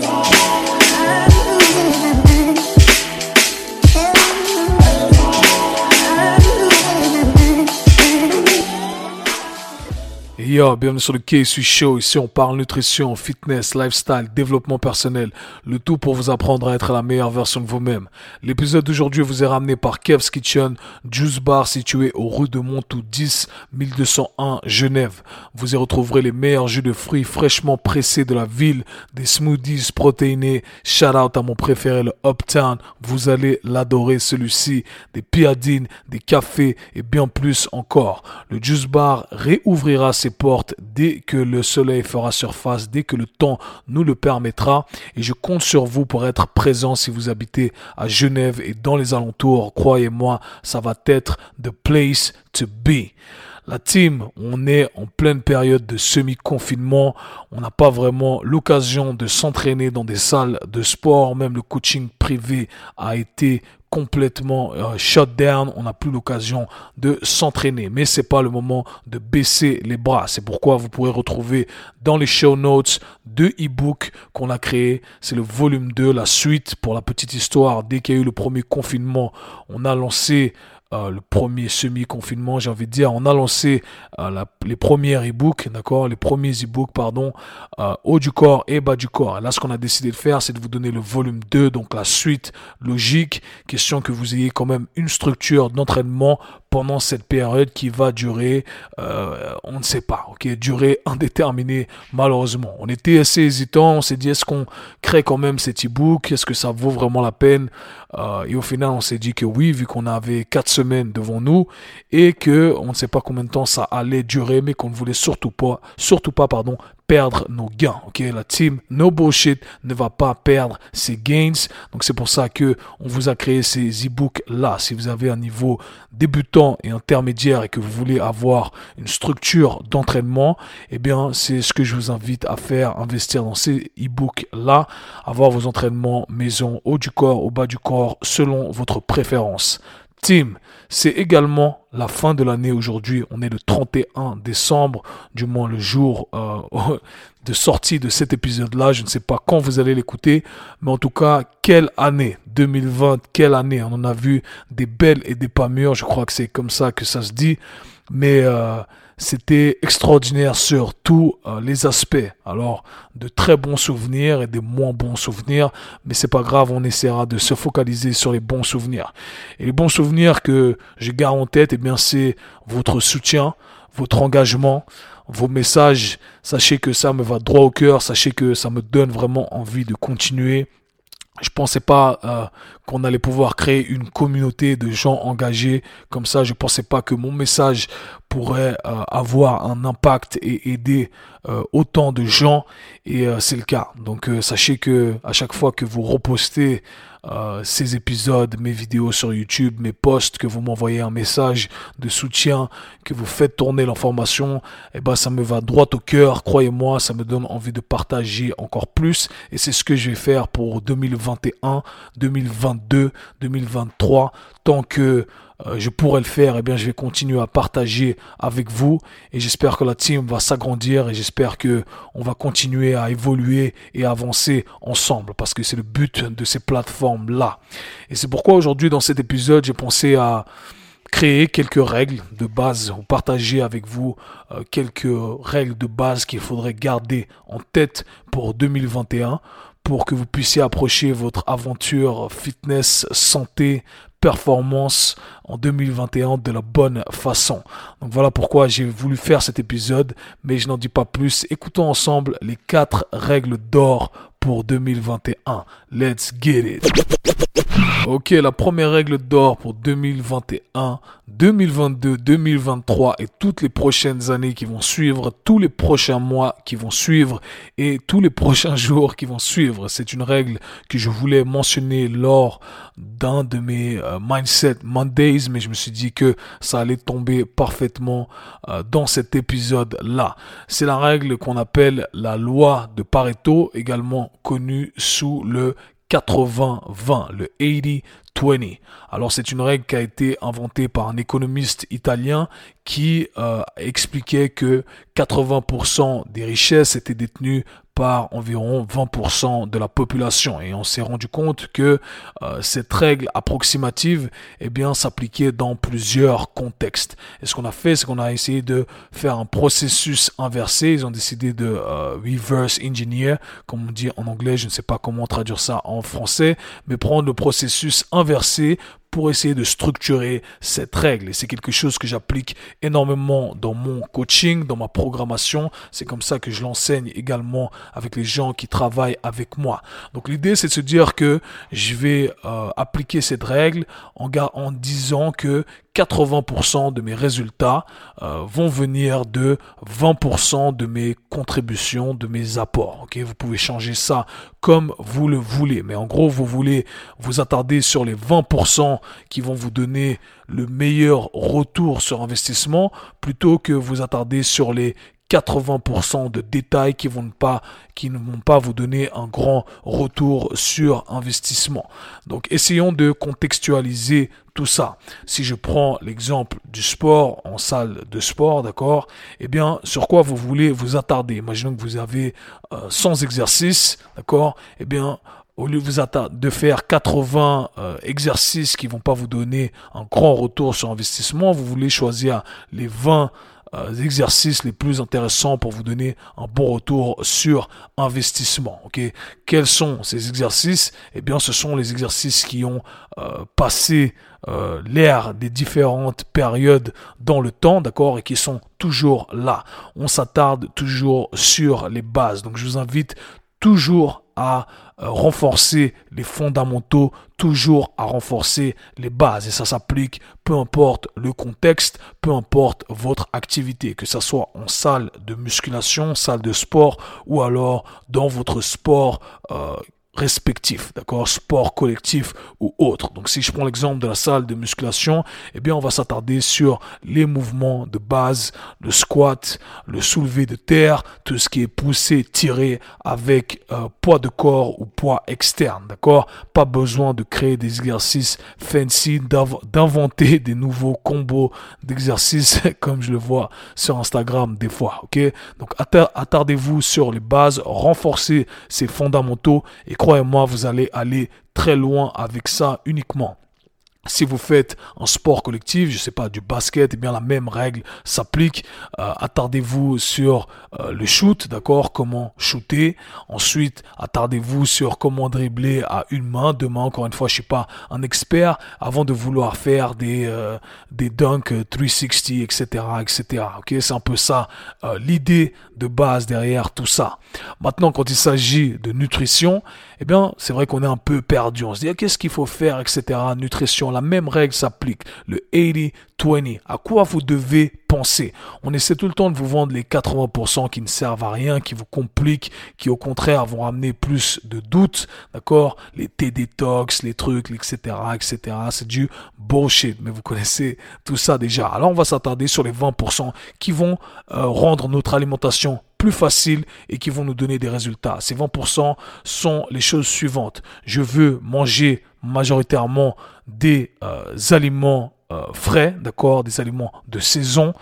today. Bienvenue sur le KSU Show. Ici, on parle nutrition, fitness, lifestyle, développement personnel. Le tout pour vous apprendre à être la meilleure version de vous-même. L'épisode d'aujourd'hui vous est ramené par Kev's Kitchen, Juice Bar situé au rue de Montou 10, 1201 Genève. Vous y retrouverez les meilleurs jus de fruits fraîchement pressés de la ville, des smoothies protéinés. Shout out à mon préféré, le Uptown. Vous allez l'adorer celui-ci. Des piadines, des cafés et bien plus encore. Le Juice Bar réouvrira ses portes dès que le soleil fera surface, dès que le temps nous le permettra. Et je compte sur vous pour être présent si vous habitez à Genève et dans les alentours. Croyez-moi, ça va être the place to be. La team, on est en pleine période de semi-confinement. On n'a pas vraiment l'occasion de s'entraîner dans des salles de sport. Même le coaching privé a été complètement euh, shut down. On n'a plus l'occasion de s'entraîner. Mais c'est pas le moment de baisser les bras. C'est pourquoi vous pourrez retrouver dans les show notes deux e-books qu'on a créés. C'est le volume 2, la suite pour la petite histoire. Dès qu'il y a eu le premier confinement, on a lancé euh, le premier semi-confinement, j'ai envie de dire, on a lancé les premiers e-books, d'accord, les premiers e-books, pardon, euh, haut du corps et bas du corps. là, ce qu'on a décidé de faire, c'est de vous donner le volume 2, donc la suite logique, question que vous ayez quand même une structure d'entraînement pendant cette période qui va durer, on ne sait pas, ok, durer indéterminée, malheureusement. On était assez hésitant, on s'est dit, est-ce qu'on crée quand même cet e-book, est-ce que ça vaut vraiment la peine? Et au final, on s'est dit que oui, vu qu'on avait 4 semaines devant nous et que on ne sait pas combien de temps ça allait durer, mais qu'on ne voulait surtout pas, surtout pas, pardon, perdre nos gains. Ok, la team No Bullshit ne va pas perdre ses gains. Donc c'est pour ça que on vous a créé ces e-books là. Si vous avez un niveau débutant et intermédiaire et que vous voulez avoir une structure d'entraînement, eh bien c'est ce que je vous invite à faire, investir dans ces e-books là, avoir vos entraînements maison, haut du corps, au bas du corps, selon votre préférence. Team, c'est également la fin de l'année aujourd'hui. On est le 31 décembre, du moins le jour euh, de sortie de cet épisode-là. Je ne sais pas quand vous allez l'écouter, mais en tout cas, quelle année 2020, quelle année? On en a vu des belles et des pas mûres. Je crois que c'est comme ça que ça se dit. Mais euh, c'était extraordinaire sur tous euh, les aspects. Alors, de très bons souvenirs et des moins bons souvenirs, mais c'est pas grave, on essaiera de se focaliser sur les bons souvenirs. Et les bons souvenirs que je garde en tête, eh bien, c'est votre soutien, votre engagement, vos messages. Sachez que ça me va droit au cœur, sachez que ça me donne vraiment envie de continuer je pensais pas euh, qu'on allait pouvoir créer une communauté de gens engagés comme ça. Je pensais pas que mon message pourrait euh, avoir un impact et aider euh, autant de gens et c'est le cas. Donc sachez que à chaque fois que vous repostez euh, ces épisodes, mes vidéos sur YouTube, mes posts, que vous m'envoyez un message de soutien, que vous faites tourner l'information, eh ben ça me va droit au cœur. Croyez-moi, ça me donne envie de partager encore plus. Et c'est ce que je vais faire pour 2021, 2022, 2023, tant que euh, je pourrais le faire, et eh bien, je vais continuer à partager avec vous. Et j'espère que la team va s'agrandir et j'espère que on va continuer à évoluer et avancer ensemble parce que c'est le but de ces plateformes là. Et c'est pourquoi aujourd'hui, dans cet épisode, j'ai pensé à créer quelques règles de base ou partager avec vous euh, quelques règles de base qu'il faudrait garder en tête pour 2021 pour que vous puissiez approcher votre aventure fitness, santé, performance en 2021 de la bonne façon. Donc voilà pourquoi j'ai voulu faire cet épisode, mais je n'en dis pas plus. Écoutons ensemble les quatre règles d'or pour 2021. Let's get it. Ok, la première règle d'or pour 2021, 2022, 2023 et toutes les prochaines années qui vont suivre, tous les prochains mois qui vont suivre et tous les prochains jours qui vont suivre. C'est une règle que je voulais mentionner lors d'un de mes euh, Mindset Mondays, mais je me suis dit que ça allait tomber parfaitement euh, dans cet épisode-là. C'est la règle qu'on appelle la loi de Pareto, également connue sous le 80-20, le 20. Alors c'est une règle qui a été inventée par un économiste italien qui euh, expliquait que 80% des richesses étaient détenues environ 20% de la population. Et on s'est rendu compte que euh, cette règle approximative eh bien s'appliquait dans plusieurs contextes. Et ce qu'on a fait c'est qu'on a essayé de faire un processus inversé. Ils ont décidé de euh, reverse engineer comme on dit en anglais. Je ne sais pas comment traduire ça en français mais prendre le processus inversé pour essayer de structurer cette règle. Et c'est quelque chose que j'applique énormément dans mon coaching, dans ma programmation. C'est comme ça que je l'enseigne également avec les gens qui travaillent avec moi. Donc l'idée, c'est de se dire que je vais euh, appliquer cette règle en, en disant que 80% de mes résultats euh, vont venir de 20% de mes contributions, de mes apports. Vous pouvez changer ça comme vous le voulez, mais en gros, vous voulez vous attarder sur les 20% qui vont vous donner le meilleur retour sur investissement plutôt que vous attarder sur les 80% de détails qui vont pas qui ne vont pas vous donner un grand retour sur investissement. Donc essayons de contextualiser tout ça. Si je prends l'exemple du sport en salle de sport, d'accord Eh bien, sur quoi vous voulez vous attarder? Imaginons que vous avez 100 euh, exercices, d'accord Eh bien, au lieu de, faire 80 euh, exercices qui vont pas vous donner un grand retour sur investissement, vous voulez choisir les 20 euh, exercices les plus intéressants pour vous donner un bon retour sur investissement. Ok, quels sont ces exercices? Eh bien, ce sont les exercices qui ont euh, passé euh, l'ère des différentes périodes dans le temps, d'accord, et qui sont toujours là. On s'attarde toujours sur les bases. Donc, je vous invite toujours à euh, renforcer les fondamentaux, toujours à renforcer les bases. Et ça s'applique peu importe le contexte, peu importe votre activité, que ce soit en salle de musculation, salle de sport ou alors dans votre sport euh, respectif, d'accord, sport collectif ou autre. Donc si je prends l'exemple de la salle de musculation, eh bien on va s'attarder sur les mouvements de base, le squat, le soulevé de terre, tout ce qui est poussé, tiré avec euh, poids de corps ou poids externe, d'accord Pas besoin de créer des exercices fancy, d'inventer des nouveaux combos d'exercices comme je le vois sur Instagram des fois, ok Donc attardez-vous sur les bases, renforcez ces fondamentaux et croyez-moi, vous allez aller très loin avec ça uniquement. Si vous faites un sport collectif, je sais pas, du basket, eh bien la même règle s'applique. Euh, attardez-vous sur euh, le shoot, d'accord Comment shooter. Ensuite, attardez-vous sur comment dribbler à une main, deux mains. Encore une fois, je suis pas un expert avant de vouloir faire des euh, des dunks 360, etc., etc. C'est un peu ça l'idée de base derrière tout ça. Maintenant, quand il s'agit de nutrition, eh bien, c'est vrai qu'on est un peu perdu. On se dit, ah, qu'est-ce qu'il faut faire, etc. Nutrition, la même règle s'applique. Le 80-20. À quoi vous devez penser? On essaie tout le temps de vous vendre les 80% qui ne servent à rien, qui vous compliquent, qui au contraire vont amener plus de doutes. D'accord? Les T-détox, les trucs, etc., etc. C'est du bullshit. Mais vous connaissez tout ça déjà. Alors, on va s'attarder sur les 20% qui vont euh, rendre notre alimentation plus facile et qui vont nous donner des résultats. Ces 20% sont les choses suivantes. Je veux manger majoritairement des euh, aliments euh, frais, d'accord, des aliments de saison,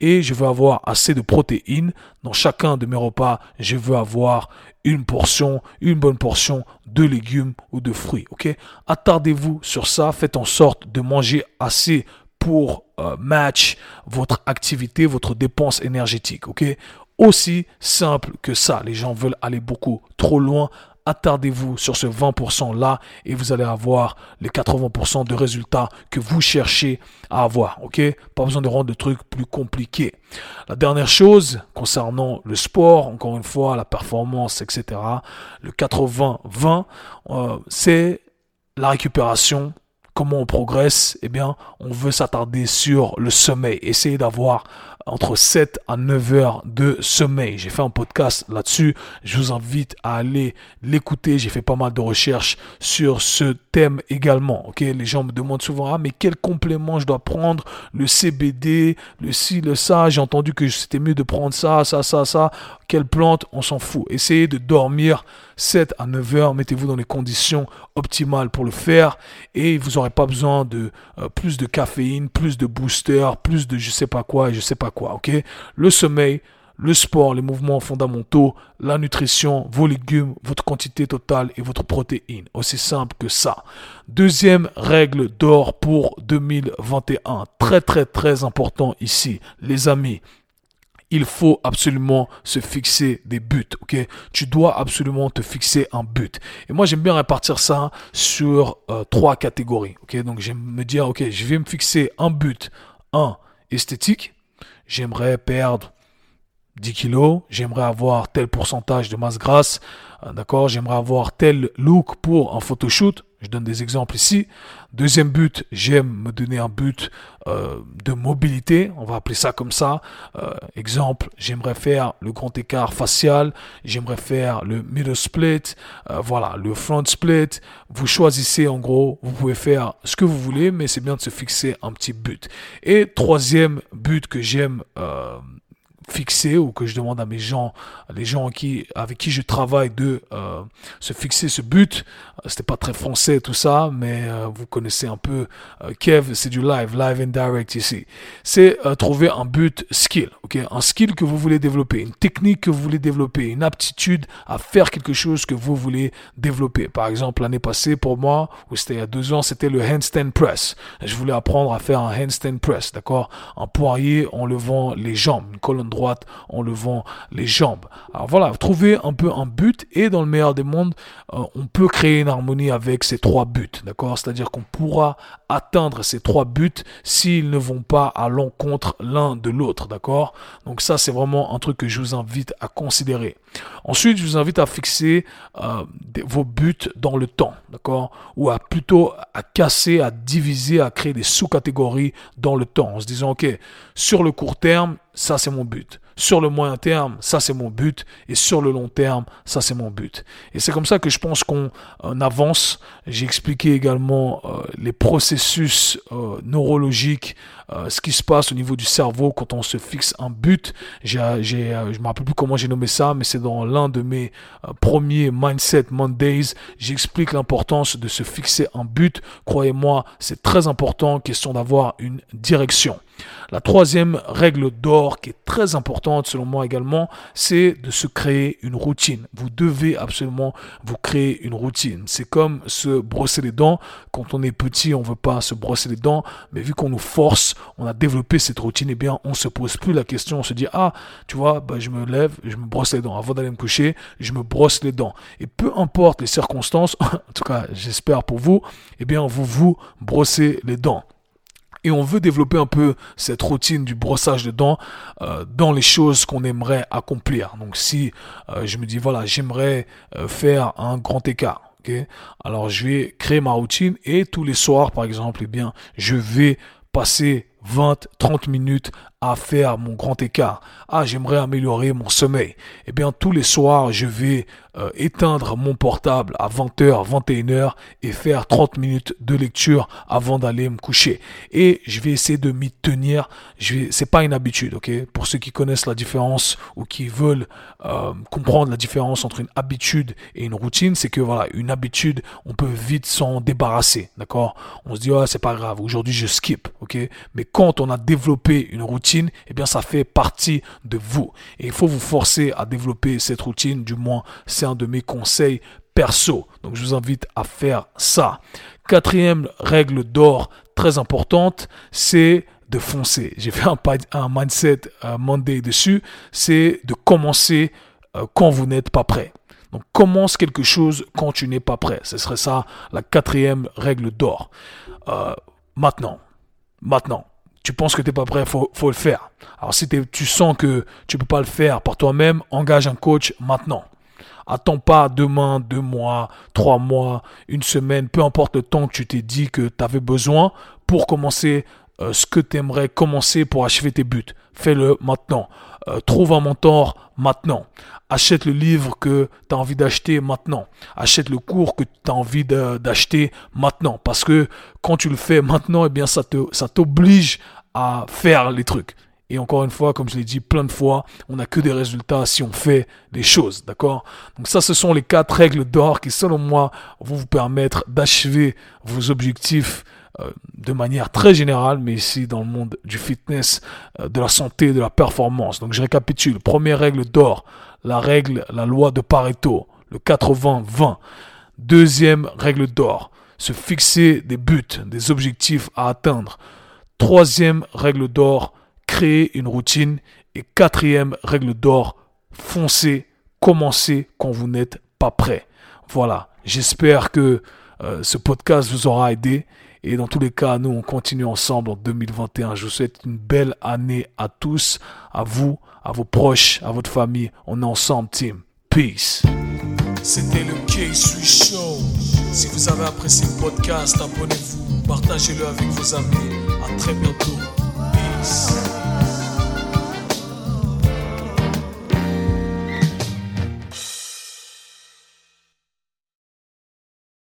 et je veux avoir assez de protéines dans chacun de mes repas. Je veux avoir une portion, une bonne portion de légumes ou de fruits, ok? Attardez-vous sur ça, faites en sorte de manger assez pour euh, match votre activité, votre dépense énergétique, ok? Aussi simple que ça. Les gens veulent aller beaucoup trop loin. Attardez-vous sur ce 20% là et vous allez avoir les 80% de résultats que vous cherchez à avoir. Ok? Pas besoin de rendre le truc plus compliqué. La dernière chose concernant le sport, encore une fois, la performance, etc. Le 80-20, euh, c'est la récupération comment on progresse, eh bien, on veut s'attarder sur le sommeil, essayer d'avoir entre 7 à 9 heures de sommeil. J'ai fait un podcast là-dessus. Je vous invite à aller l'écouter. J'ai fait pas mal de recherches sur ce thème également. Les gens me demandent souvent ah mais quel complément je dois prendre? Le CBD, le ci, le ça. J'ai entendu que c'était mieux de prendre ça, ça, ça, ça. Quelle plante? On s'en fout. Essayez de dormir 7 à 9 heures. Mettez-vous dans les conditions optimales pour le faire et vous aurez j'aurai pas besoin de euh, plus de caféine, plus de booster, plus de je sais pas quoi et je sais pas quoi, ok? Le sommeil, le sport, les mouvements fondamentaux, la nutrition, vos légumes, votre quantité totale et votre protéine. Aussi simple que ça. Deuxième règle d'or pour 2021. Très très très important ici, les amis il faut absolument se fixer des buts, ok? Tu dois absolument te fixer un but. Et moi, j'aime bien répartir ça sur euh, trois catégories, ok? Donc, j'aime me dire, ok, je vais me fixer un but, un, esthétique. J'aimerais perdre 10 kilos, j'aimerais avoir tel pourcentage de masse grasse, euh, d'accord, j'aimerais avoir tel look pour un photoshoot, je donne des exemples ici. Deuxième but, j'aime me donner un but euh, de mobilité, on va appeler ça comme ça. Euh, exemple, j'aimerais faire le grand écart facial, j'aimerais faire le middle split, voilà, le front split. Vous choisissez en gros, vous pouvez faire ce que vous voulez, mais c'est bien de se fixer un petit but. Et troisième but que j'aime fixer ou que je demande à mes gens, les gens avec qui je travaille de euh, se fixer ce but. C'était pas très français tout ça, mais euh, vous connaissez un peu euh, Kev, c'est du live, live and direct ici. C'est trouver un but skill, ok, un skill que vous voulez développer, une technique que vous voulez développer, une aptitude à faire quelque chose que vous voulez développer. Par exemple, l'année passée pour moi, ou c'était il y a deux ans, c'était le handstand press. Je voulais apprendre à faire un handstand press, d'accord, un poirier en levant les jambes, une colonne droite en levant les jambes. Alors voilà, trouver un peu un but et dans le meilleur des mondes, euh, on peut créer une harmonie avec ces trois buts, d'accord? C'est-à-dire qu'on pourra atteindre ces trois buts s'ils ne vont pas à l'encontre l'un de l'autre, d'accord? Donc ça, c'est vraiment un truc que je vous invite à considérer. Ensuite, je vous invite à fixer euh, vos buts dans le temps, d'accord? Ou à plutôt à casser, à diviser, à créer des sous-catégories dans le temps en se disant, ok, sur le court terme, ça c'est mon but. Sur le moyen terme, ça c'est mon but. Et sur le long terme, ça c'est mon but. Et c'est comme ça que je pense qu'on avance. J'ai expliqué également euh, les processus euh, neurologiques, euh, ce qui se passe au niveau du cerveau quand on se fixe un but. J'ai, j'ai, je me rappelle plus comment j'ai nommé ça, mais c'est dans l'un de mes premiers Mindset Mondays. J'explique l'importance de se fixer un but. Croyez-moi, c'est très important, question d'avoir une direction. La troisième règle d'or qui est très importante selon moi également, c'est de se créer une routine. Vous devez absolument vous créer une routine. C'est comme se brosser les dents. Quand on est petit, on veut pas se brosser les dents, mais vu qu'on nous force, on a développé cette routine, eh bien, on se pose plus la question. On se dit, ah, tu vois, bah, je me lève, je me brosse les dents. Avant d'aller me coucher, je me brosse les dents. Et peu importe les circonstances, en tout cas, j'espère pour vous, eh bien, vous vous brossez les dents et on veut développer un peu cette routine du brossage de dents euh, dans les choses qu'on aimerait accomplir. Donc si euh, je me dis voilà, j'aimerais euh, faire un grand écart. Alors je vais créer ma routine et tous les soirs par exemple, eh bien, je vais passer 20, 30 minutes à faire mon grand écart. Ah, j'aimerais améliorer mon sommeil. Eh bien, tous les soirs, je vais euh, éteindre mon portable à 20h, 21h et faire 30 minutes de lecture avant d'aller me coucher. Et je vais essayer de m'y tenir. Je vais, c'est pas une habitude, ok? Pour ceux qui connaissent la différence ou qui veulent euh, comprendre la différence entre une habitude et une routine, c'est que voilà, une habitude, on peut vite s'en débarrasser, d'accord? On se dit, ah, c'est pas grave. Aujourd'hui, je skip, ok? Mais quand on a développé une routine, eh bien, ça fait partie de vous. Et il faut vous forcer à développer cette routine, du moins, c'est un de mes conseils perso. Donc, je vous invite à faire ça. Quatrième règle d'or très importante, c'est de foncer. J'ai fait un, un mindset un Monday dessus, c'est de commencer euh, quand vous n'êtes pas prêt. Donc commence quelque chose quand tu n'es pas prêt. Ce serait ça la quatrième règle d'or. Euh, maintenant, maintenant, tu penses que tu n'es pas prêt, faut, faut le faire. Alors si tu sens que tu peux pas le faire par toi-même, engage un coach maintenant. Attends pas demain, deux mois, trois mois, une semaine, peu importe le temps que tu t'es dit que tu avais besoin pour commencer euh, ce que tu aimerais commencer pour achever tes buts. Fais-le maintenant. Euh, trouve un mentor maintenant. Achète le livre que tu as envie d'acheter maintenant. Achète le cours que tu as envie d'acheter maintenant. Parce que quand tu le fais maintenant, eh bien, ça te, ça t'oblige à faire les trucs. Et encore une fois, comme je l'ai dit plein de fois, on n'a que des résultats si on fait des choses, d'accord? Donc ça, ce sont les quatre règles d'or qui, selon moi, vont vous permettre d'achever vos objectifs euh, de manière très générale, mais ici dans le monde du fitness, euh, de la santé, de la performance. Donc je récapitule. Première règle d'or, la règle, la loi de Pareto, le 80-20. Deuxième règle d'or, se fixer des buts, des objectifs à atteindre. Troisième règle d'or, créer une routine. Et quatrième règle d'or, foncer, commencer quand vous n'êtes pas prêt. Voilà, j'espère que euh, ce podcast vous aura aidé. Et dans tous les cas, nous, on continue ensemble en 2021. Je vous souhaite une belle année à tous, à vous, à vos proches, à votre famille. On est ensemble, team. Peace. C'était le K-Sui Show. Si vous avez apprécié le podcast, abonnez-vous, partagez-le avec vos amis. À très bientôt. Peace.